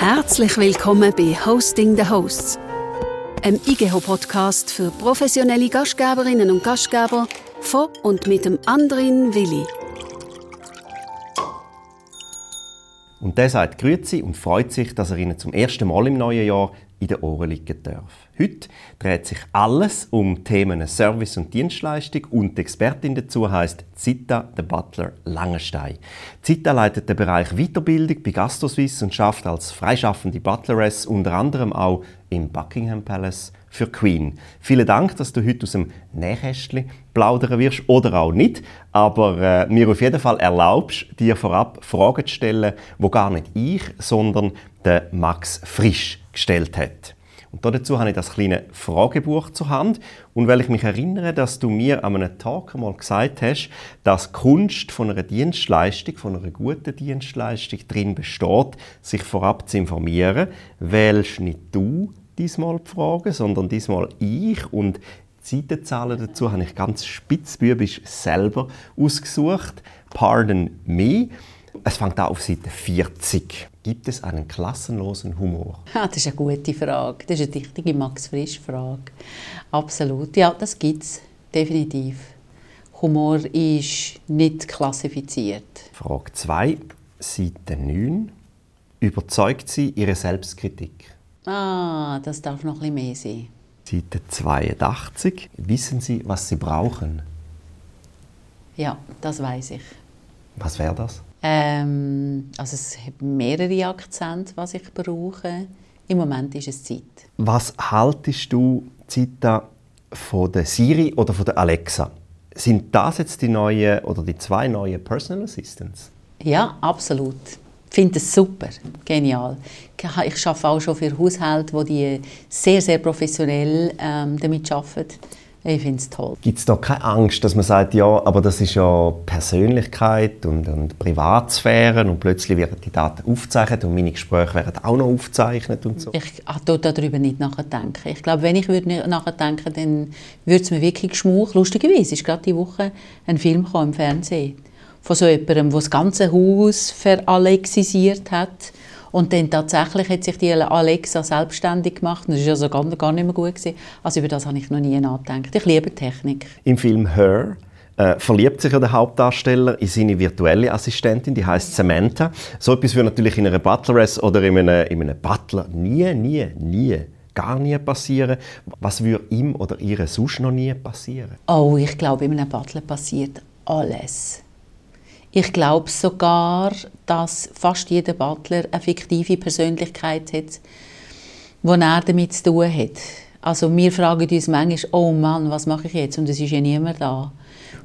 Herzlich willkommen bei Hosting the Hosts, einem IGEHO-Podcast für professionelle Gastgeberinnen und Gastgeber von und mit dem Andrin Willi. Und der sagt Grüezi und freut sich, dass er Ihnen zum ersten Mal im neuen Jahr in den Ohren liegen darf. Heute dreht sich alles um Themen Service und Dienstleistung und die Expertin dazu heißt Zita de Butler Langenstein. Zita leitet den Bereich Weiterbildung bei GastroSuisse und schafft als freischaffende Butleress unter anderem auch im Buckingham Palace für Queen. Vielen Dank, dass du heute aus dem Nähkästchen plaudern wirst oder auch nicht, aber äh, mir auf jeden Fall erlaubst, dir vorab Fragen zu stellen, wo gar nicht ich, sondern der Max Frisch gestellt hat. Und dazu habe ich das kleine Fragebuch zur Hand. Und weil ich mich erinnere, dass du mir an einem Tag einmal gesagt hast, dass Kunst von einer Dienstleistung, von einer guten Dienstleistung drin besteht, sich vorab zu informieren, wählst nicht du diesmal die Fragen, sondern diesmal ich. Und die Seitenzahlen dazu habe ich ganz spitzbübisch selber ausgesucht. Pardon me. Es fängt an auf Seite 40. Gibt es einen klassenlosen Humor? Ja, das ist eine gute Frage. Das ist eine richtige Max-Frisch-Frage. Absolut. Ja, das gibt es. Definitiv. Humor ist nicht klassifiziert. Frage 2, Seite 9. Überzeugt Sie Ihre Selbstkritik? Ah, das darf noch ein bisschen mehr sein. Seite 82. Wissen Sie, was Sie brauchen? Ja, das weiß ich. Was wäre das? Ähm, also es hat mehrere Akzente, was ich brauche. Im Moment ist es Zeit. Was haltest du, Zita, von der Siri oder von der Alexa? Sind das jetzt die neuen oder die zwei neuen Personal Assistants? Ja, absolut. Ich finde es super, genial. Ich arbeite auch schon für Haushalte, wo die sehr, sehr professionell ähm, damit arbeiten. Ich finde es toll. Gibt es da keine Angst, dass man sagt, ja, aber das ist ja Persönlichkeit und, und Privatsphäre und plötzlich werden die Daten aufgezeichnet und meine Gespräche werden auch noch aufgezeichnet und so? Ich tue darüber nicht nachdenken. Ich glaube, wenn ich würde nachdenken dann würde es mir wirklich schmuch. Lustigerweise ist gerade diese Woche ein Film im Fernsehen von so jemandem, der das ganze Haus veralexisiert hat und dann tatsächlich hat sich die Alexa selbstständig gemacht. das war also gar, gar nicht mehr gut. Gewesen. Also über das habe ich noch nie nachgedacht. Ich liebe Technik. Im Film «Her» äh, verliebt sich ja der Hauptdarsteller in seine virtuelle Assistentin, die heißt Samantha. So etwas würde natürlich in einer Butleress oder in einem, in einem Butler nie, nie, nie gar nie passieren. Was würde ihm oder ihr sonst noch nie passieren? Oh, ich glaube, in einem Butler passiert alles. Ich glaube sogar, dass fast jeder Butler eine fiktive Persönlichkeit hat, die er damit zu tun hat. Also wir fragen uns manchmal, oh Mann, was mache ich jetzt? Und es ist ja niemand da.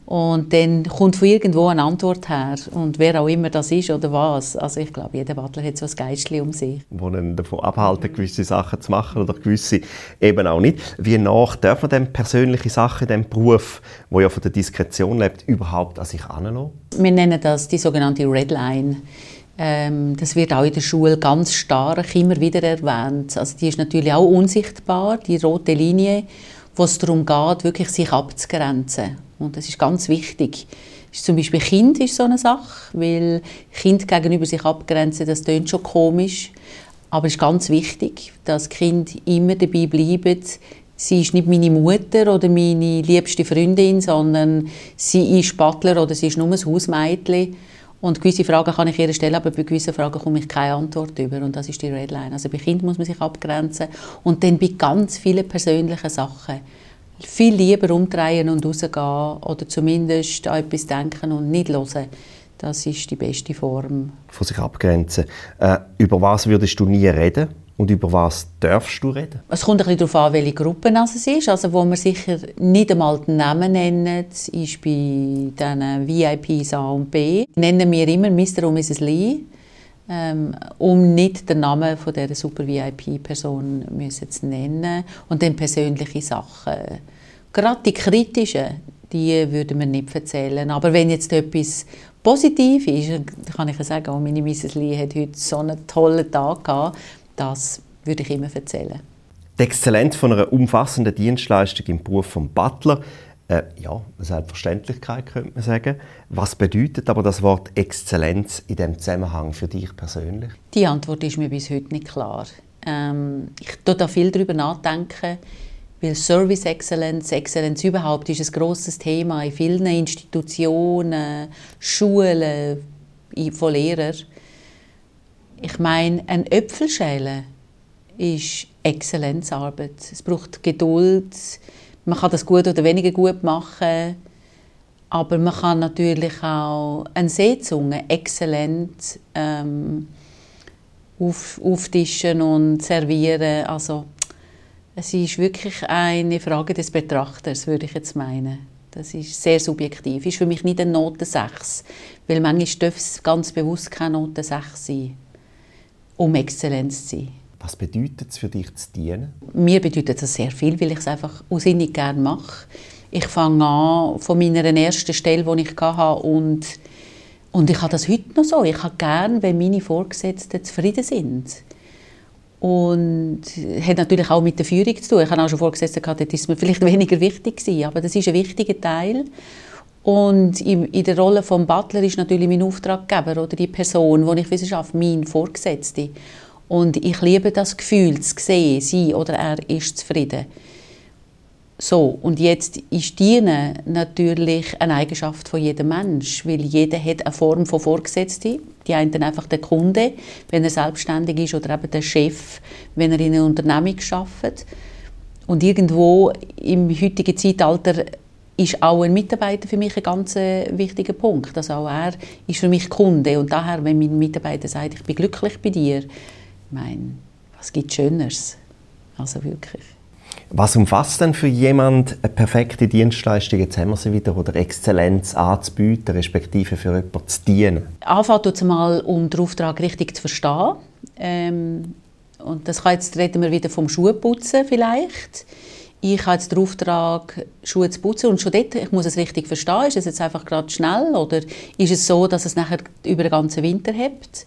Und dann kommt von irgendwo eine Antwort her. Und wer auch immer das ist oder was. Also ich glaube, jeder Butler hat so ein Geistchen um sich. Wo ihn davon abhalten, gewisse Sachen zu machen oder gewisse eben auch nicht. Wie nach darf man denn persönliche Sachen diesem Beruf, wo ja von der Diskretion lebt, überhaupt an sich heranlassen? Wir nennen das die sogenannte Red Line. Ähm, das wird auch in der Schule ganz stark immer wieder erwähnt. Also die ist natürlich auch unsichtbar, die rote Linie, wo es darum geht, wirklich sich abzugrenzen. Und das ist ganz wichtig. Zum Beispiel Kind ist so eine Sache, weil Kind gegenüber sich abgrenzen, das klingt schon komisch, aber es ist ganz wichtig, dass Kind immer dabei bleibt. Sie ist nicht meine Mutter oder meine liebste Freundin, sondern sie ist Butler oder sie ist nur ein Hausmädchen. Und gewisse Fragen kann ich ihr stellen, aber bei gewissen Fragen komme ich keine Antwort über. Und das ist die Redline. Also bei Kind muss man sich abgrenzen. Und dann bei ganz vielen persönlichen Sachen viel lieber umdrehen und rausgehen oder zumindest an etwas denken und nicht hören. Das ist die beste Form. Von sich abgrenzen. Äh, über was würdest du nie reden? Und über was darfst du reden? Es kommt ein bisschen darauf an, welche Gruppe es ist. Also, wo man sicher nicht einmal den Namen nennt, ist bei diesen VIPs A und B. Nennen wir immer Mr. und Mrs. Lee ähm, um nicht den Namen von dieser super VIP-Person zu nennen und dann persönliche Sachen. Gerade die kritischen, die würden wir nicht erzählen. Aber wenn jetzt etwas positiv ist, kann ich sagen, oh, meine Mrs. Lee hat heute so einen tollen Tag gehabt, das würde ich immer erzählen. Die Exzellenz von einer umfassenden Dienstleistung im Beruf vom Butler Äh, ja, eine Selbstverständlichkeit könnte man sagen. Was bedeutet aber das Wort Exzellenz in dem Zusammenhang für dich persönlich? Die Antwort ist mir bis heute nicht klar. Ähm, ich tue da viel darüber nachdenken, weil Service Excellence, Exzellenz überhaupt, ist ein grosses Thema in vielen Institutionen, Schulen, von Lehrern. Ich meine, ein Äpfelschälen ist Exzellenzarbeit. Es braucht Geduld, man kann das gut oder weniger gut machen, aber man kann natürlich auch eine Seezunge exzellent ähm, auf, auftischen und servieren. Also es ist wirklich eine Frage des Betrachters, würde ich jetzt meinen. Das ist sehr subjektiv. Ist für mich nicht eine Note 6, weil manchmal darf es ganz bewusst keine Note 6 sein, um Exzellenz zu sein. Was bedeutet es für dich zu dienen? Mir bedeutet das sehr viel, weil ich es einfach ausinnig gerne mache. Ich fange an von meiner ersten Stelle, die ich hatte und und ich habe das heute noch so. Ich habe gerne, wenn meine Vorgesetzten zufrieden sind. Und hat natürlich auch mit der Führung zu tun. Ich habe auch schon Vorgesetzte gehabt, das ist mir vielleicht weniger wichtig gewesen, aber das ist ein wichtiger Teil. Und in der Rolle des Butler ist natürlich mein Auftraggeber oder die Person, die ich wissenschaft, mein Vorgesetzte. Und ich liebe das Gefühl, zu sehen, sie oder er ist zufrieden. So, und jetzt ist Dienen natürlich eine Eigenschaft von jedem Mensch, weil jeder hat eine Form von Vorgesetzten. Die einen einfach der Kunde, wenn er selbstständig ist, oder eben der Chef, wenn er in einer Unternehmung arbeitet. Und irgendwo im heutigen Zeitalter ist auch ein Mitarbeiter für mich ein ganz äh, wichtiger Punkt. Also auch er ist für mich Kunde. Und daher, wenn mein Mitarbeiter sagt, ich bin glücklich bei dir, ich meine, was gibt Schöneres? Also wirklich. Was umfasst denn für jemand eine perfekte Dienstleistung, jetzt haben wir sie wieder, oder Exzellenz anzubieten, respektive für jemanden zu dienen? Anfangen tut es mal, um den Auftrag richtig zu verstehen. Ähm, und das kann jetzt reden wir wieder vom Schuhputzen vielleicht. Ich habe jetzt den Auftrag, Schuhe zu putzen und schon dort, ich muss es richtig verstehen, ist es jetzt einfach gerade schnell oder ist es so, dass es nachher über den ganzen Winter hebt?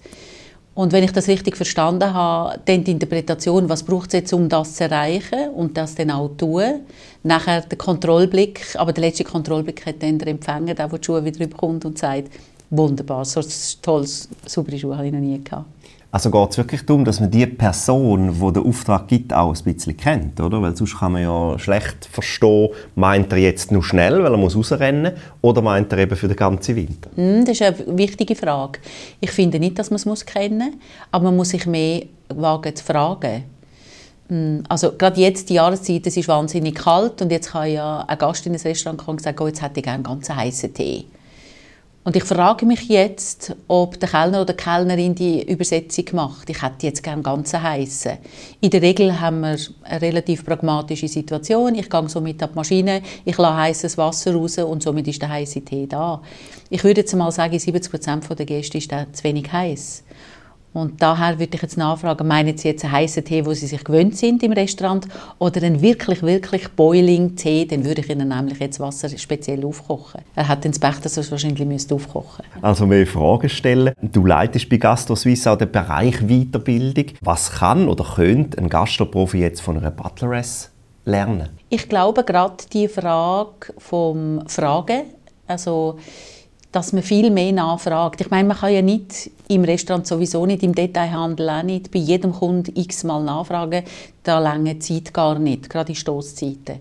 Und wenn ich das richtig verstanden habe, dann die Interpretation, was braucht es jetzt, um das zu erreichen und das dann auch zu tun. Nachher der Kontrollblick, aber der letzte Kontrollblick hat dann der Empfänger, der, die Schuhe wieder bekommt und sagt, wunderbar, so tolles, saubere Schuhe habe ich noch nie gehabt. Also geht es wirklich darum, dass man die Person, die den Auftrag gibt, auch ein bisschen kennt, oder? Weil sonst kann man ja schlecht verstehen, meint er jetzt nur schnell, weil er muss rausrennen oder meint er eben für den ganzen Winter? Mm, das ist eine wichtige Frage. Ich finde nicht, dass man es kennen muss, aber man muss sich mehr wagen zu fragen. Mm, also gerade jetzt, die Jahreszeit, es ist wahnsinnig kalt und jetzt kann ja ein Gast in ein Restaurant kommen und sagen, oh, jetzt hätte ich gerne einen ganz heißen Tee. Und ich frage mich jetzt, ob der Kellner oder die Kellnerin die Übersetzung macht. Ich hätte jetzt gerne ganz heißen. In der Regel haben wir eine relativ pragmatische Situation. Ich gehe somit an die Maschine, ich lasse heißes Wasser raus und somit ist der heiße Tee da. Ich würde jetzt mal sagen, 70 Prozent der Gäste ist zu wenig heiß. Und daher würde ich jetzt nachfragen, meinen Sie jetzt einen heißen Tee, wo Sie sich gewöhnt sind im Restaurant, oder einen wirklich, wirklich boiling Tee, dann würde ich Ihnen nämlich jetzt Wasser speziell aufkochen. Er hat den Pech, dass er es wahrscheinlich müsste aufkochen Also mehr Fragen stellen. Du leitest bei GastroSuisse auch den Bereich Weiterbildung. Was kann oder könnte ein Gastroprofi jetzt von einer Butleress lernen? Ich glaube, gerade die Frage vom Fragen, also dass man viel mehr nachfragt. Ich meine, man kann ja nicht im Restaurant sowieso nicht, im Detailhandel auch nicht, bei jedem Kunden x-mal nachfragen. Da lange Zeit gar nicht, gerade in Stoßzeiten.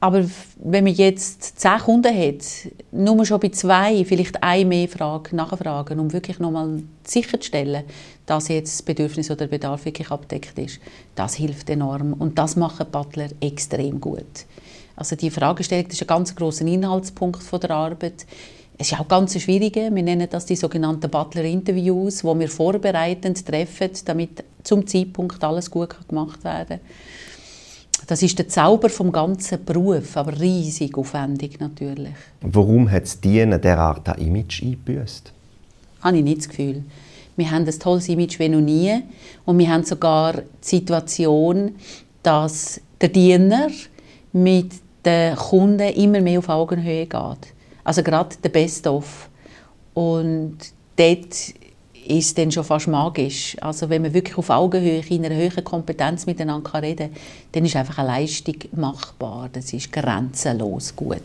Aber wenn man jetzt zehn Kunden hat, nur schon bei zwei vielleicht eine mehr Frage nachfragen, um wirklich nochmal sicherzustellen, dass jetzt das Bedürfnis oder der Bedarf wirklich abdeckt ist, das hilft enorm. Und das machen Butler extrem gut. Also die Fragestellung ist ein ganz großer Inhaltspunkt von der Arbeit. Es ist auch ganz schwierig. Wir nennen das die sogenannten Butler-Interviews, wo wir vorbereitend treffen, damit zum Zeitpunkt alles gut gemacht werden kann. Das ist der Zauber vom ganzen Beruf, aber riesig aufwendig natürlich. Warum hat es Dienen derart ein Image eingebüßt? Habe ich nicht das Gefühl. Wir haben ein tolles Image wie noch nie und wir haben sogar die Situation, dass der Diener mit den Kunden immer mehr auf Augenhöhe geht. Also gerade der Best-of. Und dort ist es dann schon fast magisch. Also wenn man wirklich auf Augenhöhe in einer höheren Kompetenz miteinander reden kann, dann ist einfach eine Leistung machbar. Das ist grenzenlos gut.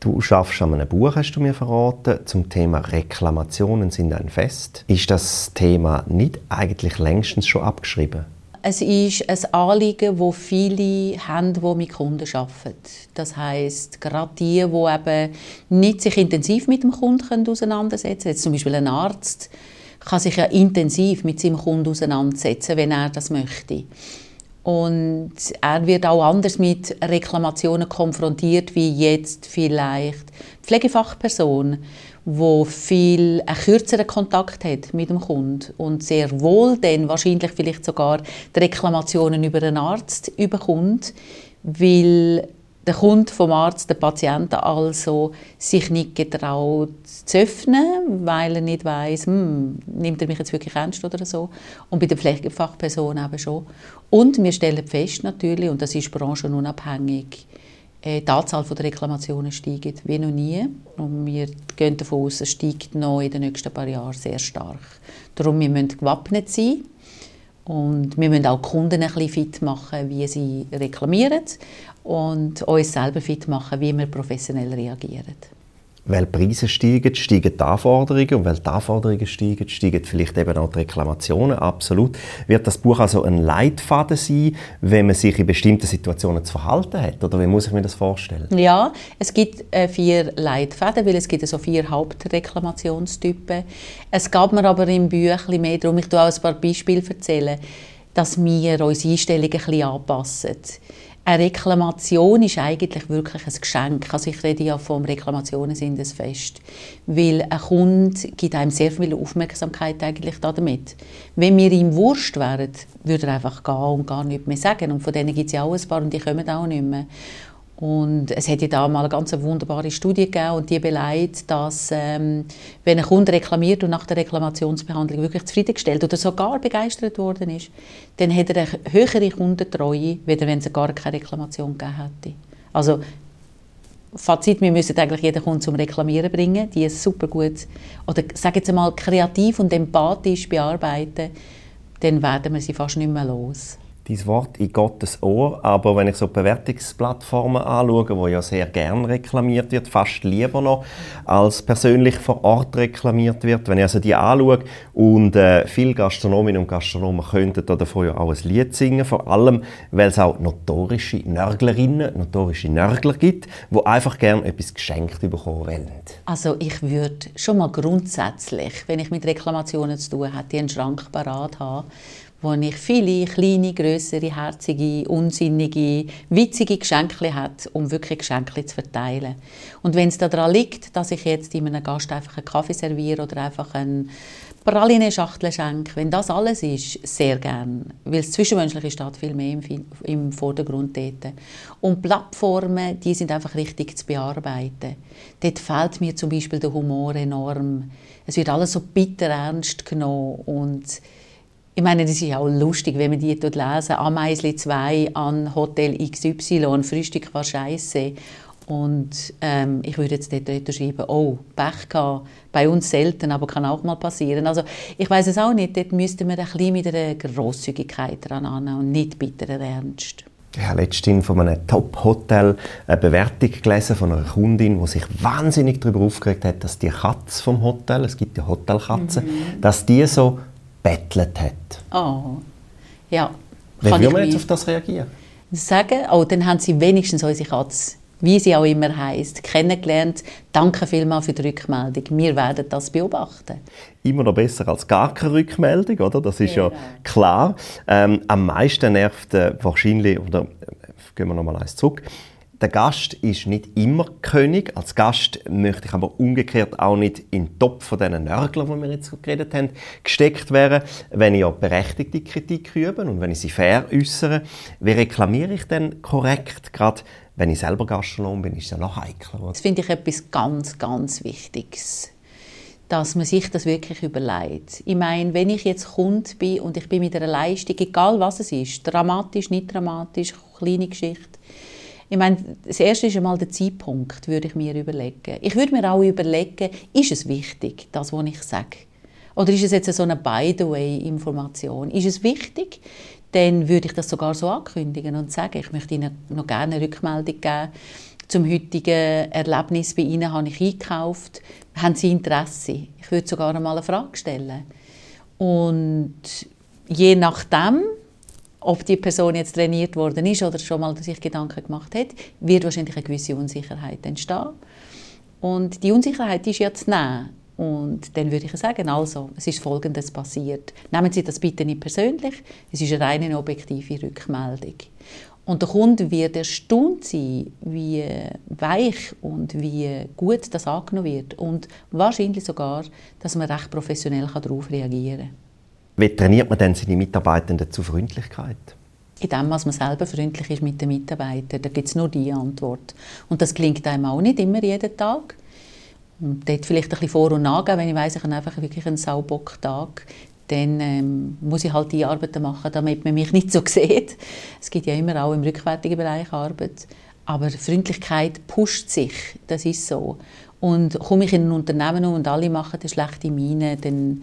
Du schaffst an einem Buch, hast du mir verraten, zum Thema Reklamationen sind ein Fest. Ist das Thema nicht eigentlich längstens schon abgeschrieben? Es ist ein Anliegen, das viele haben, die mit Kunden arbeiten. Das heißt, gerade die, die eben nicht sich intensiv mit dem Kunden auseinandersetzen können. Zum Beispiel ein Arzt kann sich ja intensiv mit seinem Kunden auseinandersetzen, wenn er das möchte. Und er wird auch anders mit Reklamationen konfrontiert, wie jetzt vielleicht Pflegefachperson, wo viel einen kürzeren Kontakt hat mit dem Kunden und sehr wohl dann wahrscheinlich vielleicht sogar die Reklamationen über einen Arzt überkommt, weil der Kunde vom Arzt, der Patient also sich nicht getraut zu öffnen, weil er nicht weiß, hm, nimmt er mich jetzt wirklich ernst oder so. Und bei der Pflegefachperson eben schon. Und wir stellen fest natürlich, und das ist branchenunabhängig, äh, die Anzahl der Reklamationen steigt wie noch nie. Und wir gehen davon aus, es steigt noch in den nächsten paar Jahren sehr stark. Darum wir müssen gewappnet sein. Und wir müssen auch die Kunden ein bisschen fit machen, wie sie reklamieren und uns selber fit machen, wie wir professionell reagieren. Weil die Preise steigen, steigen die Anforderungen und weil die Anforderungen steigen, steigen vielleicht eben auch die Reklamationen. Absolut. Wird das Buch also ein Leitfaden sein, wenn man sich in bestimmten Situationen zu verhalten hat? Oder wie muss ich mir das vorstellen? Ja, es gibt äh, vier Leitfäden, weil es gibt so vier Hauptreklamationstypen. Es gab mir aber im Büchlein mehr darum, ich auch ein paar Beispiele erzählen, dass wir unsere Einstellungen ein bisschen anpassen. Eine Reklamation ist eigentlich wirklich ein Geschenk. Also ich rede ja vom Reklamationen sind ein Fest. Weil ein Kunde gibt einem sehr viel Aufmerksamkeit eigentlich damit. Wenn wir ihm Wurst wären, würde er einfach gehen und gar nichts mehr sagen. Und von denen gibt es ja auch ein paar und die kommen auch nicht mehr. Und es ja da mal eine ganz wunderbare Studie gegeben und die beleidigt, dass ähm, wenn ein Kunde reklamiert und nach der Reklamationsbehandlung wirklich zufriedengestellt oder sogar begeistert worden ist, dann hat er eine höhere Kundentreue, als wenn es gar keine Reklamation gegeben hätte. Also Fazit, wir müssen eigentlich jeden Kunden zum Reklamieren bringen, die es super gut oder sagen jetzt mal kreativ und empathisch bearbeiten, dann werden wir sie fast nicht mehr los dein Wort in Gottes Ohr, aber wenn ich so Bewertungsplattformen anschaue, wo ja sehr gern reklamiert wird, fast lieber noch, als persönlich vor Ort reklamiert wird, wenn ich also die anschaue. Und äh, viele Gastronominnen und Gastronomen könnten davon ja auch ein Lied singen, vor allem, weil es auch notorische Nörglerinnen, notorische Nörgler gibt, wo einfach gern etwas geschenkt bekommen wollen. Also ich würde schon mal grundsätzlich, wenn ich mit Reklamationen zu tun habe, einen Schrank parat haben, wo ich viele kleine, größere, herzige, unsinnige, witzige Geschenke hat, um wirklich Geschenke zu verteilen. Und wenn es daran liegt, dass ich jetzt einem Gast einfach einen Kaffee serviere oder einfach eine Praline-Schachtel schenke, wenn das alles ist, sehr gern. Weil das Zwischenmenschliche steht viel mehr im, im Vordergrund dort. Und Plattformen, die sind einfach richtig zu bearbeiten. Dort fehlt mir zum Beispiel der Humor enorm. Es wird alles so bitter ernst genommen und ich meine, das ist ja auch lustig, wenn man die dort lesen. Ameisli 2 an Hotel XY, Frühstück war scheiße. Und ähm, ich würde jetzt dort, dort schreiben, oh, Pech gehabt, bei uns selten, aber kann auch mal passieren. Also ich weiß es auch nicht, dort müsste man ein bisschen mit einer Grosszügigkeit dran und nicht bitteren Ernst. Ich habe letztens von einem Top-Hotel eine Bewertung gelesen von einer Kundin, die sich wahnsinnig darüber aufgeregt hat, dass die Katze vom Hotel, es gibt ja Hotelkatzen, mhm. dass die so bettelt hat. Oh, ja. Wie würde man jetzt auf das reagieren? Sagen, oh, dann haben sie wenigstens unsere Katze, wie sie auch immer heißt, kennengelernt. Danke vielmals für die Rückmeldung. Wir werden das beobachten. Immer noch besser als gar keine Rückmeldung, oder? Das ist ja, ja klar. Ähm, am meisten nervt äh, wahrscheinlich, oder äh, gehen wir noch mal eins zurück, der Gast ist nicht immer König. Als Gast möchte ich aber umgekehrt auch nicht in den Topf von diesen Nörglern, die wir jetzt geredet haben, gesteckt werden, wenn ich ja berechtigte Kritik übe und wenn ich sie fair äußere. Wie reklamiere ich denn korrekt? Gerade wenn ich selber Gastronom bin, ist es ja noch heikler. Das finde ich etwas ganz, ganz Wichtiges dass man sich das wirklich überlegt. Ich meine, wenn ich jetzt Kunde bin und ich bin mit einer Leistung, egal was es ist, dramatisch, nicht dramatisch, kleine Geschichte, ich meine, das erste ist einmal der Zeitpunkt, würde ich mir überlegen. Ich würde mir auch überlegen, ist es wichtig, das, was ich sage? Oder ist es jetzt so eine By-the-way-Information? Ist es wichtig? Dann würde ich das sogar so ankündigen und sagen, ich möchte Ihnen noch gerne eine Rückmeldung geben zum heutigen Erlebnis bei Ihnen habe ich eingekauft. Haben Sie Interesse? Ich würde sogar einmal eine Frage stellen. Und je nachdem, ob die Person jetzt trainiert worden ist oder schon mal sich Gedanken gemacht hat, wird wahrscheinlich eine gewisse Unsicherheit entstehen. Und die Unsicherheit ist ja zu nehmen. Und dann würde ich sagen, also, es ist Folgendes passiert. Nehmen Sie das bitte nicht persönlich, es ist eine reine objektive Rückmeldung. Und der Kunde wird erstaunt sein, wie weich und wie gut das angenommen wird. Und wahrscheinlich sogar, dass man recht professionell darauf reagieren kann. Wie trainiert man denn seine Mitarbeitenden zu Freundlichkeit? In dem, was man selber freundlich ist mit den Mitarbeitern, da gibt es nur die Antwort. Und das klingt einem auch nicht immer jeden Tag. Und dort vielleicht ein bisschen vor- und nachgehen, wenn ich weiss, ich habe einfach wirklich einen Saubock-Tag, dann ähm, muss ich halt die Arbeiten machen, damit man mich nicht so sieht. Es gibt ja immer auch im rückwärtigen Bereich Arbeit. Aber Freundlichkeit pusht sich, das ist so. Und komme ich in ein Unternehmen und alle machen eine schlechte Miene, dann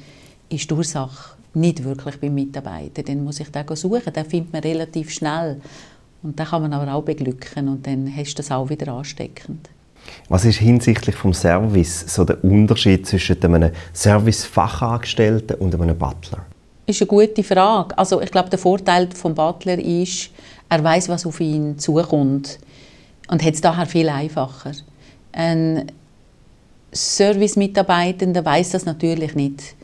ist die Ursache nicht wirklich beim Mitarbeiter. Dann muss ich den suchen, den findet man relativ schnell. Und den kann man aber auch beglücken und dann hast du das auch wieder ansteckend. Was ist hinsichtlich vom Service so der Unterschied zwischen einem Service-Fachangestellten und einem Butler? Das ist eine gute Frage. Also ich glaube, der Vorteil des Butler ist, er weiß, was auf ihn zukommt und hat es daher viel einfacher. Ein Service-Mitarbeitender weiß das natürlich nicht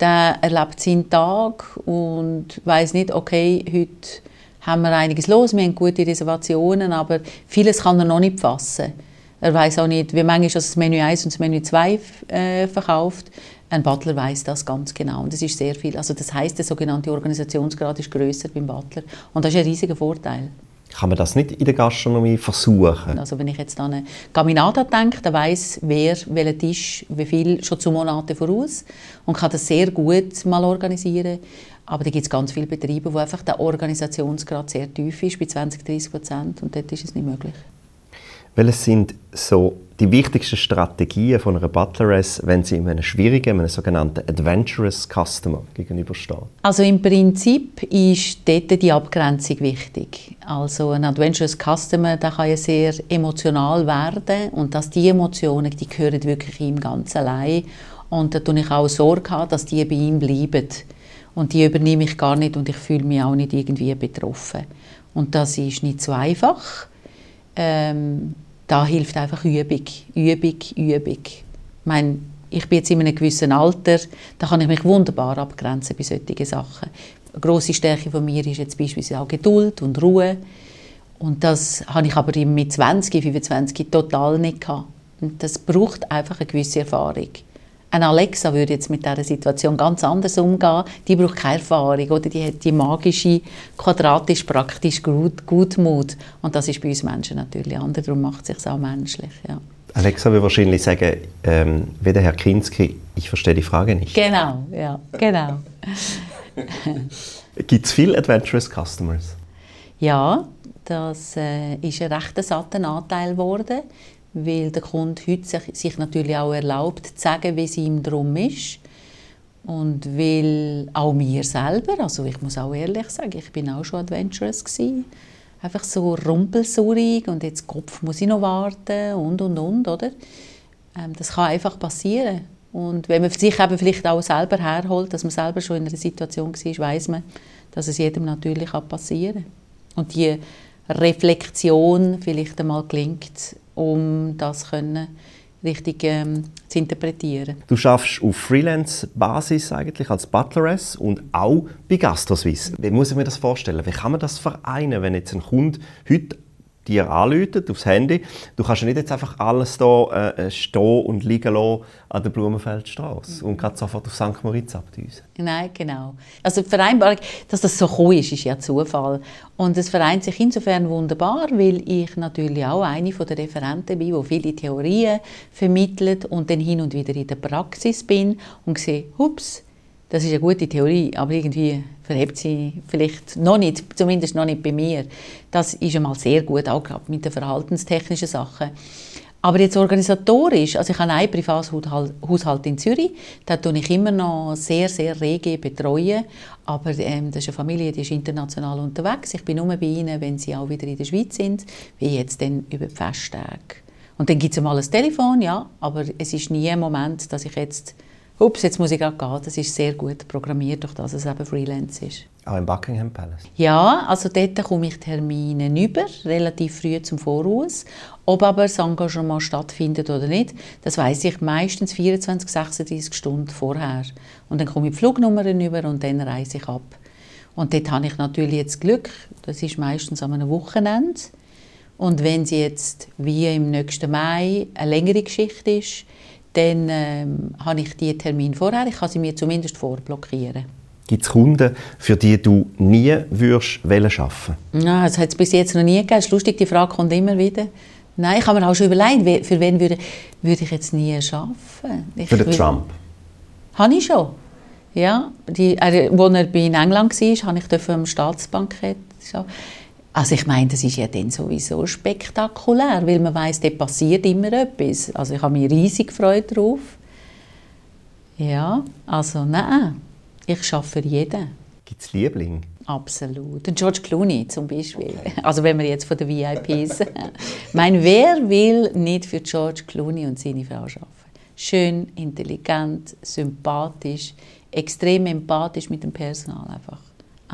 der erlebt seinen Tag und weiß nicht, okay, heute haben wir einiges los, wir haben gute Reservationen, aber vieles kann er noch nicht fassen. Er weiß auch nicht, wie manchmal das Menü 1 und das Menü 2 äh, verkauft. Ein Butler weiß das ganz genau und das ist sehr viel. Also das heißt, der sogenannte Organisationsgrad ist größer beim Butler und das ist ein riesiger Vorteil. Kann man das nicht in der Gastronomie versuchen? Also wenn ich jetzt an eine Caminata denke, dann weiß wer welchen Tisch, wie viel schon zu Monaten voraus und kann das sehr gut mal organisieren. Aber da gibt es ganz viele Betriebe, wo einfach der Organisationsgrad sehr tief ist, bei 20, 30 Prozent und dort ist es nicht möglich. Welches sind so die wichtigsten Strategien von einer Butleress, wenn sie einem schwierigen, einem sogenannten Adventurous Customer gegenübersteht? Also im Prinzip ist dort die Abgrenzung wichtig. Also ein Adventurous Customer, der kann ja sehr emotional werden und dass die Emotionen, die gehören wirklich ihm ganz allein und da tue ich auch Sorge dass die bei ihm bleiben und die übernehme ich gar nicht und ich fühle mich auch nicht irgendwie betroffen. Und das ist nicht so einfach. Ähm, da hilft einfach Übung, Übung, Übung. Ich meine, ich bin jetzt in einem gewissen Alter, da kann ich mich wunderbar abgrenzen bei solchen Sachen. Eine grosse Stärke von mir ist jetzt beispielsweise auch Geduld und Ruhe. Und das habe ich aber mit 20, 25 total nicht gehabt. Und das braucht einfach eine gewisse Erfahrung. Eine Alexa würde jetzt mit dieser Situation ganz anders umgehen. Die braucht keine Erfahrung, oder? Die hat die magische, quadratisch praktisch Gut Gutmut. Und das ist bei uns Menschen natürlich anders. Darum macht es sich auch menschlich, ja. Alexa will wahrscheinlich sagen, ähm, wie der Herr Kinski, ich verstehe die Frage nicht. Genau, ja, genau. Gibt es viele Adventurous Customers? Ja, das äh, ist ein recht satter Anteil geworden weil der Kunde heute sich, sich natürlich auch erlaubt, zu sagen, wie es ihm darum ist. Und weil auch mir selber, also ich muss auch ehrlich sagen, ich bin auch schon adventurous gewesen. Einfach so rumpelsaurig und jetzt Kopf muss ich noch warten und und und, oder? Ähm, das kann einfach passieren. Und wenn man sich eben vielleicht auch selber herholt, dass man selber schon in einer Situation war, weiß man, dass es jedem natürlich passieren kann. Und die Reflexion vielleicht einmal gelingt, um das können richtig ähm, zu interpretieren. Du schaffst auf Freelance-Basis eigentlich als Butleress und auch bei GastroSwiss. Wie muss ich mir das vorstellen? Wie kann man das vereinen, wenn jetzt ein Kunde heute dir anläutet aufs Handy. Du kannst ja nicht jetzt einfach alles hier äh, stehen und liegen lassen an der Blumenfeldstraße und gerade sofort auf St. Moritz abdüsen. Nein, genau. Also die Vereinbarung, dass das so cool ist, ist ja Zufall. Und es vereint sich insofern wunderbar, weil ich natürlich auch eine der Referenten bin, die viele Theorien vermittelt und dann hin und wieder in der Praxis bin und sehe, ups, das ist eine gute Theorie, aber irgendwie verhebt sie vielleicht noch nicht, zumindest noch nicht bei mir. Das ist einmal sehr gut, auch gerade mit den verhaltenstechnischen Sachen. Aber jetzt organisatorisch, also ich habe einen Privathaushalt in Zürich, da tue ich immer noch sehr, sehr rege betreuen, aber ähm, das ist eine Familie, die ist international unterwegs. Ich bin nur bei ihnen, wenn sie auch wieder in der Schweiz sind, wie jetzt dann über die Festtage. Und dann gibt es mal ein Telefon, ja, aber es ist nie ein Moment, dass ich jetzt ups, jetzt muss ich gerade gehen. Das ist sehr gut programmiert, durch das es eben Freelance ist. Auch im Buckingham Palace? Ja, also dort komme ich Termine über, relativ früh zum Voraus. Ob aber das Engagement stattfindet oder nicht, das weiß ich meistens 24, 36 Stunden vorher. Und dann komme ich die Flugnummern über und dann reise ich ab. Und dort habe ich natürlich jetzt Glück, das ist meistens an einem Wochenende. Und wenn sie jetzt wie im nächsten Mai eine längere Geschichte ist, dann ähm, habe ich die Termin vorher. Ich kann sie mir zumindest vorblockieren. Gibt es Kunden, für die du nie würdest arbeiten Nein, das hat es bis jetzt noch nie gegeben. Es ist lustig, die Frage kommt immer wieder. Nein, ich habe mir auch schon überlegt, für wen würde, würde ich jetzt nie arbeiten. Ich für den will, Trump? Habe ich schon. Ja, die, als er in England war, habe ich am Staatsbankett arbeiten. Also ich meine, das ist ja dann sowieso spektakulär, weil man weiß, da passiert immer etwas. Also ich habe mich riesig gefreut darauf. Ja, also nein, ich schaffe für jeden. Gibt es Liebling? Absolut. Und George Clooney zum Beispiel. Okay. Also wenn wir jetzt von den VIPs... ich meine, wer will nicht für George Clooney und seine Frau arbeiten? Schön, intelligent, sympathisch, extrem empathisch mit dem Personal einfach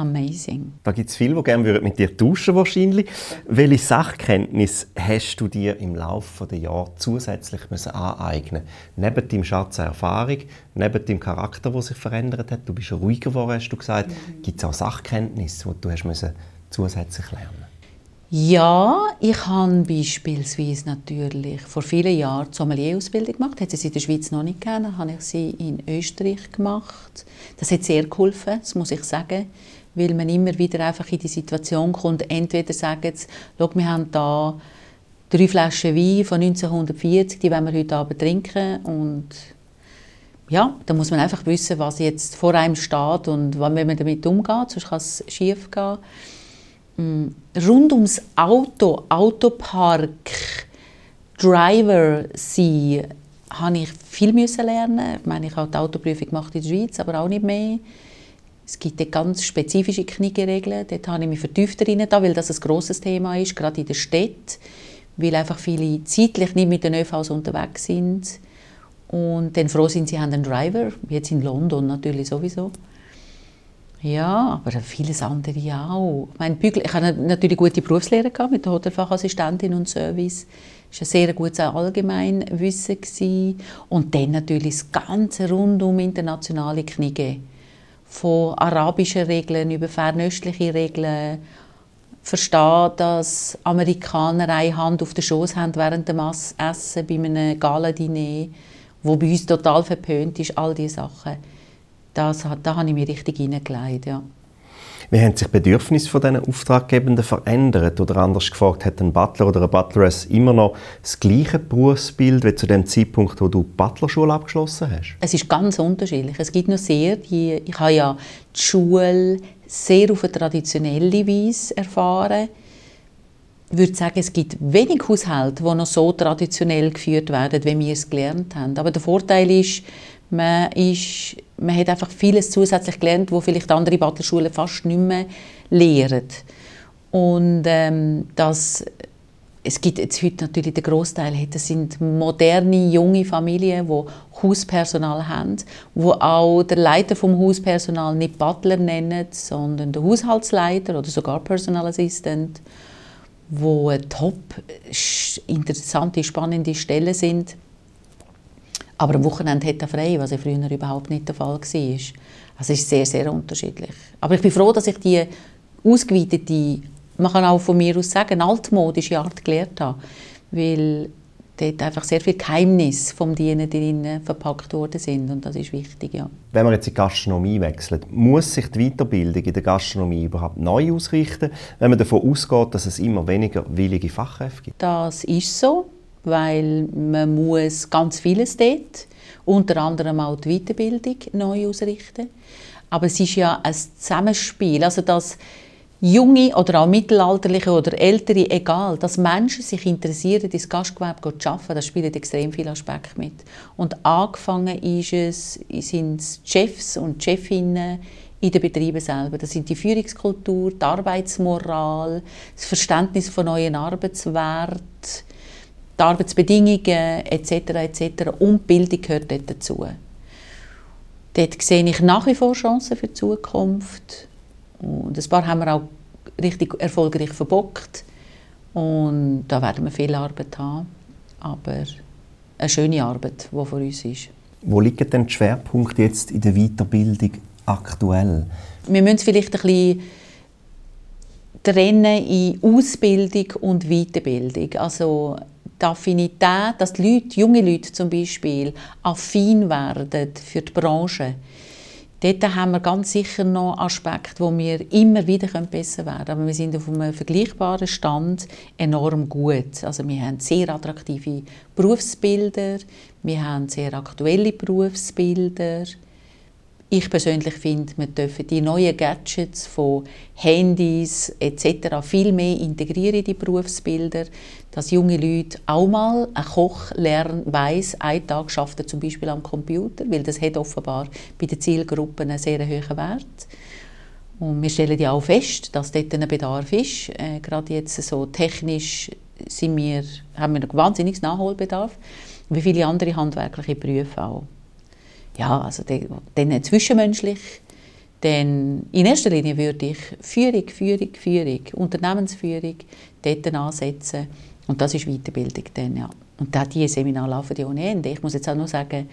amazing. Da gibt es viele, die gerne mit dir tauschen wahrscheinlich. Welche Sachkenntnis hast du dir im Laufe der Jahre zusätzlich müssen aneignen Neben deinem Schatz Erfahrung, neben deinem Charakter, der sich verändert hat, du bist ruhiger geworden, hast du gesagt, mhm. gibt es auch Sachkenntnisse, die du hast müssen zusätzlich lernen ja, ich habe beispielsweise natürlich vor vielen Jahren die Sommelier-Ausbildung gemacht. Hat sie in der Schweiz noch nicht gegeben, dann habe ich sie in Österreich gemacht. Das hat sehr geholfen, das muss ich sagen weil man immer wieder einfach in die Situation kommt, entweder sagen schau, wir haben da drei Flaschen Wein von 1940, die wollen wir heute Abend trinken und ja, da muss man einfach wissen, was jetzt vor einem steht und wie man damit umgeht, sonst kann es schief gehen. Mm, rund ums Auto, Autopark, Driver sein, habe ich viel lernen. Ich meine, ich habe die Autoprüfung gemacht in der Schweiz, aber auch nicht mehr. Es gibt ganz spezifische Kniegeregeln. Dort habe ich mich vertieft darin, weil das ein grosses Thema ist, gerade in der Stadt, weil einfach viele zeitlich nicht mit den ÖVs unterwegs sind und dann froh sind, sie haben einen Driver, jetzt in London natürlich sowieso. Ja, aber vieles andere auch. Ich, Bügel, ich hatte natürlich gute Berufslehre gehabt, mit der Hotelfachassistentin und Service. Das war ein sehr gutes Allgemeinwissen. Und dann natürlich das ganze rund um internationale Knie von arabischen Regeln über fernöstliche Regeln, verstehen, dass Amerikaner eine Hand auf den Schoß haben während dem Essen bei einem Galadiner, wo bei uns total verpönt ist, all diese Sachen. Das, da habe ich mich richtig hineingelegt, ja. Wie haben sich die Bedürfnisse von diesen Auftraggebenden verändert? Oder anders gefragt, hat ein Butler oder eine Butleress immer noch das gleiche Berufsbild wie zu dem Zeitpunkt, wo du die Butlerschule abgeschlossen hast? Es ist ganz unterschiedlich. Es gibt noch sehr, die, ich habe ja die Schule sehr auf eine traditionelle Weise erfahren. Ich würde sagen, es gibt wenig Haushalte, die noch so traditionell geführt werden, wie wir es gelernt haben. Aber der Vorteil ist, man, ist, man hat einfach vieles zusätzlich gelernt, wo vielleicht andere Butlerschulen fast nicht mehr lehren. Und ähm, das, es gibt jetzt heute natürlich den Großteil, das sind moderne junge Familien, die Hauspersonal haben, wo auch der Leiter vom Hauspersonal nicht Butler nennen, sondern der Haushaltsleiter oder sogar Personal Assistant, wo top interessante, spannende Stellen sind aber am Wochenende hat er frei, was ja früher überhaupt nicht der Fall war. Also es ist sehr, sehr unterschiedlich. Aber ich bin froh, dass ich die ausgeweitete, man kann auch von mir aus sagen, altmodische Art gelernt habe. Weil dort einfach sehr viele Geheimnisse vom Dienen drinnen verpackt worden sind und das ist wichtig, ja. Wenn wir jetzt in die Gastronomie wechseln, muss sich die Weiterbildung in der Gastronomie überhaupt neu ausrichten, wenn man davon ausgeht, dass es immer weniger willige Fachkräfte gibt? Das ist so weil man muss ganz vieles dort, unter anderem auch die Weiterbildung neu ausrichten. Aber es ist ja ein Zusammenspiel, also dass junge oder auch mittelalterliche oder ältere, egal, dass Menschen sich interessieren, ins Gastgewerbe zu arbeiten, das spielt extrem viele Aspekte mit. Und angefangen ist es, sind es Chefs und Chefinnen in den Betrieben selber. Das sind die Führungskultur, die Arbeitsmoral, das Verständnis von neuen Arbeitswerten, die Arbeitsbedingungen etc. etc. und Bildung gehört dort dazu. Dort sehe ich nach wie vor Chancen für die Zukunft. Und ein paar haben wir auch richtig erfolgreich verbockt. Und da werden wir viel Arbeit haben. Aber eine schöne Arbeit, die vor uns ist. Wo liegen denn die Schwerpunkte jetzt in der Weiterbildung aktuell? Wir müssen vielleicht ein bisschen trennen in Ausbildung und Weiterbildung. Also die Affinität, dass die Leute, junge Leute zum Beispiel, affin werden für die Branche. Dort haben wir ganz sicher noch Aspekte, wo wir immer wieder besser werden können. Aber wir sind auf einem vergleichbaren Stand enorm gut. Also wir haben sehr attraktive Berufsbilder, wir haben sehr aktuelle Berufsbilder, ich persönlich finde, wir dürfen die neuen Gadgets von Handys etc. viel mehr integrieren in die Berufsbilder, dass junge Leute auch mal ein Koch lernen, weiss, einen Tag schafft er zum Beispiel am Computer, weil das hat offenbar bei den Zielgruppen einen sehr hohen Wert. Und wir stellen ja auch fest, dass dort ein Bedarf ist. Äh, gerade jetzt so technisch sind wir, haben wir einen wahnsinnigen Nachholbedarf, wie viele andere handwerkliche Berufe auch ja, also dann zwischenmenschlich, dann in erster Linie würde ich Führung, Führung, Führung, Unternehmensführung dort ansetzen und das ist Weiterbildung dann, ja. Und da diese Seminare laufen die ohne Ende. Ich muss jetzt auch noch sagen,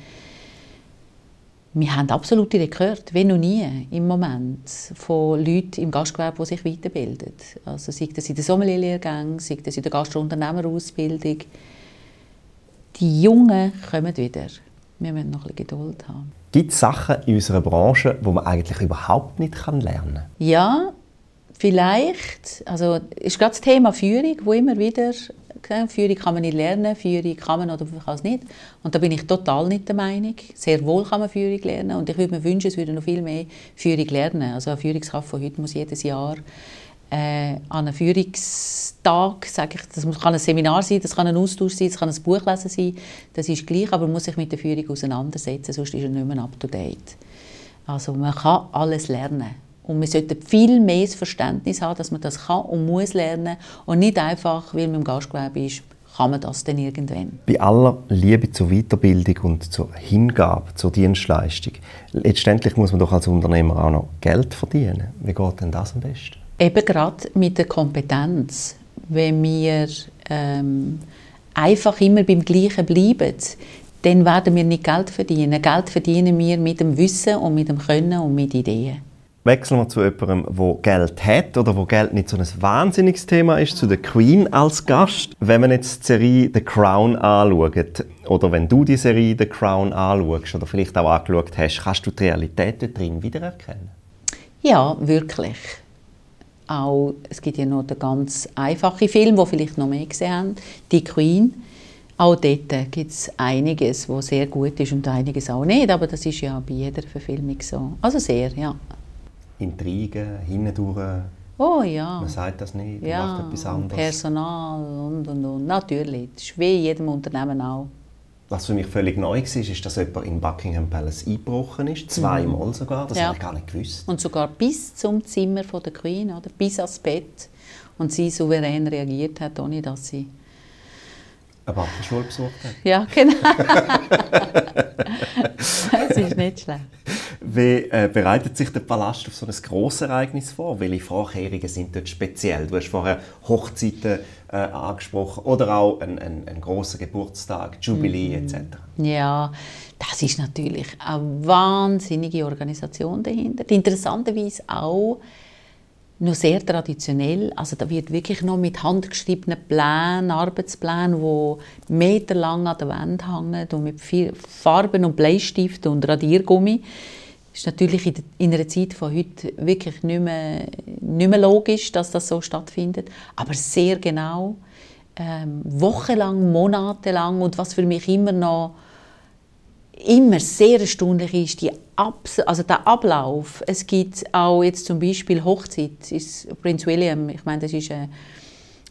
wir haben absolute Rekorde, wie noch nie im Moment, von Leuten im Gastgewerbe, die sich weiterbilden. Also sei das in der Sommelierlehrgang, sei das in der Gastrounternehmerausbildung. Die Jungen kommen wieder. Wir müssen noch ein bisschen Geduld haben. Gibt es Sachen in unserer Branche, die man eigentlich überhaupt nicht lernen kann? Ja, vielleicht. Also ist gerade das Thema Führung, wo immer wieder Führung kann man nicht lernen, Führung kann man oder kann es nicht. Und da bin ich total nicht der Meinung. Sehr wohl kann man Führung lernen und ich würde mir wünschen, es würde noch viel mehr Führung lernen. Also eine Führungskraft von heute muss jedes Jahr äh, an einem Führungstag, sage ich, das kann ein Seminar sein, das kann ein Austausch sein, das kann ein Buch lesen sein, das ist gleich, aber man muss sich mit der Führung auseinandersetzen, sonst ist er nicht mehr up to date. Also man kann alles lernen und wir sollten viel mehr das Verständnis haben, dass man das kann und muss lernen und nicht einfach, weil man im Gastgewerbe ist, kann man das denn irgendwann. Bei aller Liebe zur Weiterbildung und zur Hingabe, zur Dienstleistung, letztendlich muss man doch als Unternehmer auch noch Geld verdienen. Wie geht denn das am besten? Eben gerade mit der Kompetenz. Wenn wir ähm, einfach immer beim Gleichen bleiben, dann werden wir nicht Geld verdienen. Geld verdienen wir mit dem Wissen und mit dem Können und mit Ideen. Wechseln wir zu jemandem, der Geld hat oder wo Geld nicht so ein wahnsinniges Thema ist, zu der Queen als Gast. Wenn man jetzt die Serie The Crown anschaut, oder wenn du die Serie The Crown anschaust oder vielleicht auch angeschaut hast, kannst du die Realität dort drin wiedererkennen? Ja, wirklich. Auch, es gibt ja noch den ganz einfachen Film, den vielleicht noch mehr gesehen haben, «Die Queen». Auch dort gibt es einiges, was sehr gut ist und einiges auch nicht, aber das ist ja bei jeder Verfilmung so. Also sehr, ja. Intrigen, hindurch. Oh ja. Man sagt das nicht, ja, macht etwas anderes. Personal und, und, und. Natürlich, das ist wie in jedem Unternehmen auch. Was für mich völlig neu war, ist, dass jemand in Buckingham Palace eingebrochen ist. Zweimal sogar. Das ja. habe ich gar nicht gewusst. Und sogar bis zum Zimmer von der Queen, oder? bis ans Bett. Und sie souverän reagiert hat, ohne dass sie eine Wappenschule besucht hat. Ja, genau. das ist nicht schlecht. Wie äh, bereitet sich der Palast auf so ein grosses Ereignis vor? Welche Vorkehrungen sind dort speziell? Du hast vorher Hochzeiten äh, angesprochen oder auch ein, ein, ein großer Geburtstag, Jubiläe mhm. etc. Ja, das ist natürlich eine wahnsinnige Organisation dahinter. Interessanterweise auch noch sehr traditionell. Also da wird wirklich noch mit handgeschriebenen Plänen, Arbeitsplänen, die meterlang an der Wand hängen und mit viel Farben und Bleistiften und Radiergummi. Das ist natürlich in einer Zeit von heute wirklich nicht mehr, nicht mehr logisch, dass das so stattfindet, aber sehr genau, ähm, wochenlang, monatelang und was für mich immer noch immer sehr erstaunlich ist, die Abs also der Ablauf. Es gibt auch jetzt zum Beispiel Hochzeit, ist Prinz William, ich meine, das ist äh,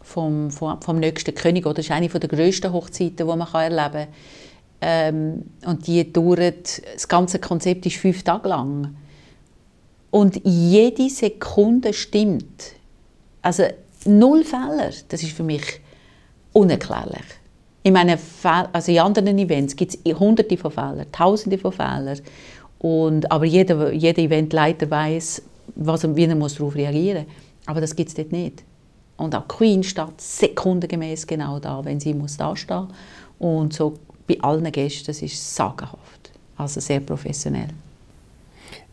vom, vom, vom nächsten König, oder das ist eine der grössten Hochzeiten, die man erleben kann. Ähm, und die dauert, das ganze Konzept ist fünf Tage lang. Und jede Sekunde stimmt. Also null Fehler, das ist für mich unerklärlich. In, meinen also in anderen Events gibt es hunderte von Fehlern, tausende von Fehlern. Und, aber jeder, jeder Eventleiter weiß, was, wie er muss darauf reagieren muss. Aber das gibt es dort nicht. Und auch Queen steht sekundengemäß genau da, wenn sie muss da stehen. Und so bei allen Gästen, das ist sagenhaft. Also sehr professionell.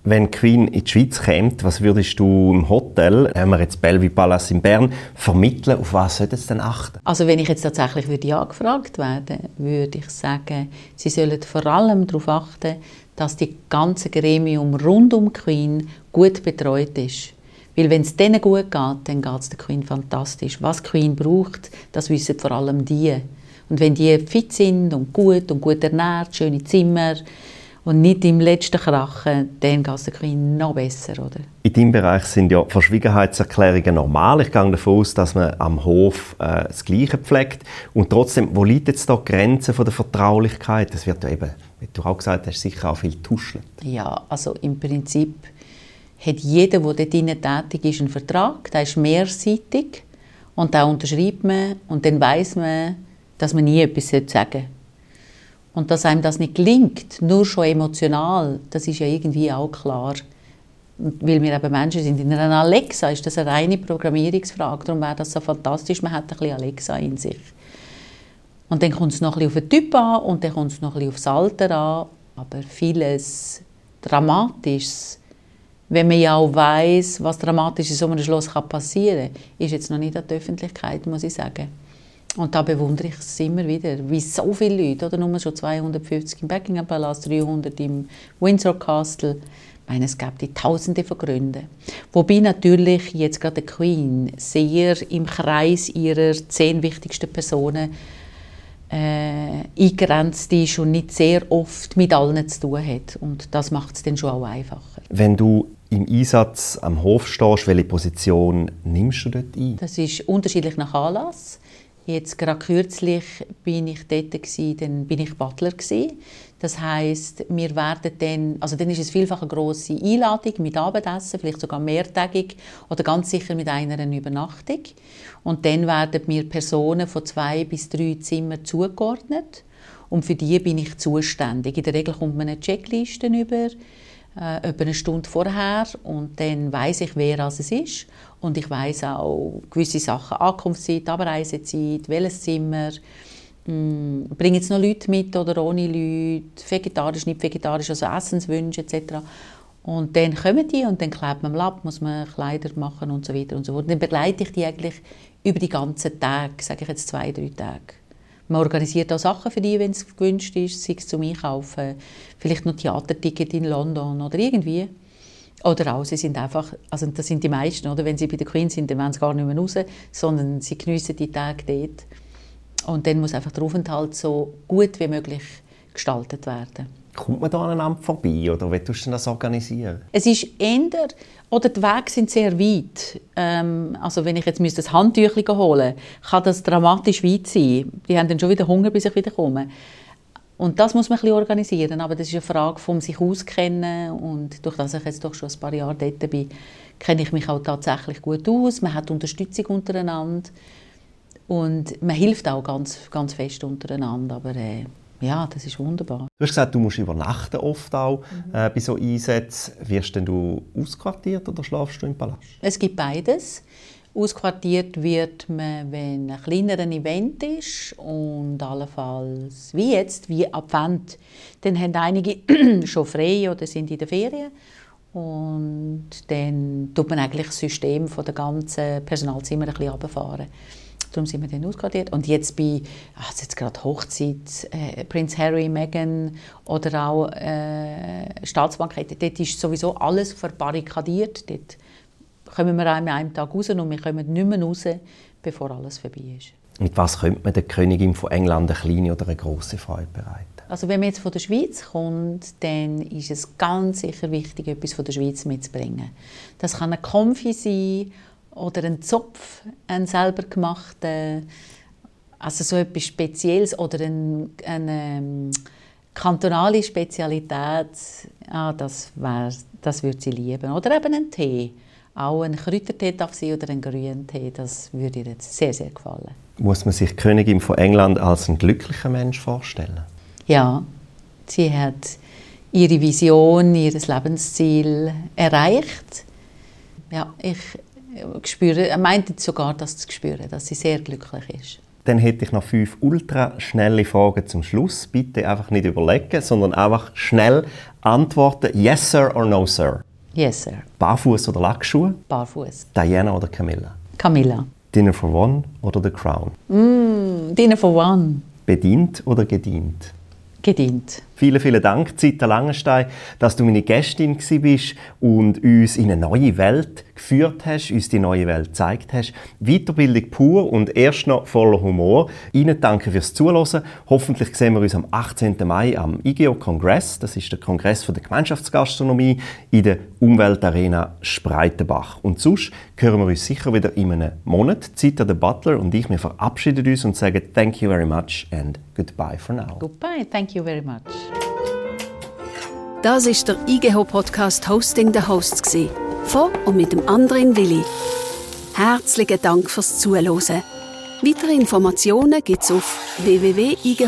Wenn Queen in die Schweiz kommt, was würdest du im Hotel, haben wir jetzt Bellevue Palace in Bern, vermitteln? Auf was sollte es denn achten? Also wenn ich jetzt tatsächlich würde angefragt werden, würde ich sagen, sie sollen vor allem darauf achten, dass die ganze Gremium rund um Queen gut betreut ist. Weil wenn es denen gut geht, dann geht es der Queen fantastisch. Was Queen braucht, das wissen vor allem die. Und wenn die fit sind und gut und gut ernährt, schöne Zimmer, und nicht im letzten Krachen, dann geht es der Queen noch besser, oder? In deinem Bereich sind ja Verschwiegenheitserklärungen normal. Ich gehe davon aus, dass man am Hof äh, das Gleiche pflegt. Und trotzdem, wo liegt jetzt da die Grenze von der Vertraulichkeit? Das wird ja eben, wie du auch gesagt hast, sicher auch viel tuschelt. Ja, also im Prinzip hat jeder, der dort tätig ist, einen Vertrag. Der ist mehrseitig und da unterschreibt man und dann weiß man, dass man nie etwas sagen sollte. Und dass einem das nicht gelingt, nur schon emotional, das ist ja irgendwie auch klar. Weil wir eben Menschen sind. In einer Alexa ist das eine reine Programmierungsfrage. Darum wäre das so fantastisch, man hat ein bisschen Alexa in sich. Und dann kommt es noch ein bisschen auf den Typ an und dann kommt es noch ein bisschen aufs Alter an. Aber vieles Dramatisches, wenn man ja auch weiß, was dramatisch in so einem Schloss passieren kann, ist jetzt noch nicht an die Öffentlichkeit, muss ich sagen. Und da bewundere ich es immer wieder, wie so viele Leute, oder nur schon 250 im Buckingham Palace, 300 im Windsor Castle. Ich meine, es gibt die Tausende von Gründen. Wobei natürlich jetzt gerade die Queen sehr im Kreis ihrer zehn wichtigsten Personen äh, eingegrenzt ist und nicht sehr oft mit allen zu tun hat. Und das macht es dann schon auch einfacher. Wenn du im Einsatz am Hof stehst, welche Position nimmst du dort ein? Das ist unterschiedlich nach Anlass. Jetzt gerade kürzlich bin ich dort gewesen, dann bin ich Butler gewesen. Das heißt, wir werden dann, also dann ist es vielfach eine große Einladung mit Abendessen, vielleicht sogar mehrtägig oder ganz sicher mit einer Übernachtung. Und dann werden mir Personen von zwei bis drei Zimmern zugeordnet und für die bin ich zuständig. In der Regel kommt man eine Checkliste über äh, etwa eine Stunde vorher und dann weiß ich, wer es ist und ich weiß auch gewisse Sachen, Ankunftszeit, Abreisezeit, welches Zimmer, mm, bringen jetzt noch Leute mit oder ohne Leute, vegetarisch, nicht vegetarisch, also Essenswünsche etc. Und dann kommen die und dann klebt man ab, muss man Kleider machen und so weiter und so fort. Dann begleite ich die eigentlich über die ganzen Tage, sage ich jetzt zwei, drei Tage. Man organisiert auch Sachen für die, wenn es gewünscht ist, sei es zum Einkaufen, vielleicht noch Theaterticket in London oder irgendwie. Oder auch, sie sind einfach, also das sind die meisten, oder? wenn sie bei der Queen sind, dann wollen sie gar nicht mehr raus, sondern sie geniessen die Tage dort. Und dann muss einfach der Aufenthalt so gut wie möglich gestaltet werden. Kommt man da aneinander vorbei oder wie tust du das organisieren? Es ist eher, oder die Wege sind sehr weit. Ähm, also wenn ich jetzt müsste das Handtüchchen holen kann das dramatisch weit sein. Die haben dann schon wieder Hunger, bis ich wieder komme. Und das muss man ein bisschen organisieren, aber das ist eine Frage vom sich auskennen und durch das ich jetzt doch schon ein paar Jahre dort bin, kenne ich mich auch tatsächlich gut aus. Man hat Unterstützung untereinander und man hilft auch ganz, ganz fest untereinander, aber äh, ja, das ist wunderbar. Du hast gesagt, du musst übernachten oft auch mhm. äh, bei so Einsätzen. Wirst denn du ausquartiert oder schlafst du im Palast? Es gibt beides. Ausquartiert wird man, wenn ein kleineres Event ist und allenfalls, wie jetzt, wie Advent, dann haben einige schon frei oder sind in der Ferien und dann tut man eigentlich das System von der ganzen Personalzimmer ein bisschen runterfahren. Darum sind wir dann ausquartiert. Und jetzt bei, ach, jetzt gerade Hochzeit, äh, Prinz Harry, Meghan oder auch äh, Staatsbankette, dort ist sowieso alles verbarrikadiert. Dort kommen wir an einem Tag raus und wir kommen nicht mehr raus, bevor alles vorbei ist. Mit was könnte man der Königin von England eine kleine oder eine große Freude bereiten? Also wenn man jetzt von der Schweiz kommt, dann ist es ganz sicher wichtig, etwas von der Schweiz mitzubringen. Das kann ein Konfi sein oder ein Zopf, ein selber gemachter, also so etwas Spezielles oder ein, eine ähm, kantonale Spezialität, ah, das, wär, das würde sie lieben. Oder eben ein Tee. Auch ein Kräutertee darf sein oder ein grünen Tee, das würde ihr jetzt sehr, sehr gefallen. Muss man sich die Königin von England als einen glücklichen Mensch vorstellen? Ja, sie hat ihre Vision, ihr Lebensziel erreicht. Ja, ich spüre, er meint sogar, das zu spüren, dass sie sehr glücklich ist. Dann hätte ich noch fünf ultra schnelle Fragen zum Schluss. Bitte einfach nicht überlegen, sondern einfach schnell antworten. Yes, sir or no, sir? Yes, sir. Barfuß oder Lackschuhe? Barfuß. Diana oder Camilla? Camilla. Dinner for One oder The Crown? Mm, Dinner for One. Bedient oder gedient? Gedient. Vielen, vielen Dank, Zita Langenstein, dass du meine Gästin bist und uns in eine neue Welt geführt hast, uns die neue Welt gezeigt hast. Weiterbildung pur und erst noch voller Humor. Ihnen danke fürs Zuhören. Hoffentlich sehen wir uns am 18. Mai am IGO-Kongress. Das ist der Kongress der Gemeinschaftsgastronomie in der Umweltarena Spreitenbach. Und sonst hören wir uns sicher wieder in einem Monat. Zita der Butler und ich, wir verabschieden uns und sagen Thank you very much and goodbye for now. Goodbye, thank you very much. Das ist der IGH Podcast Hosting the Hosts von und mit dem anderen Willi. Herzlichen Dank fürs Zuhören. Weitere Informationen gibt's auf www.igh.ch.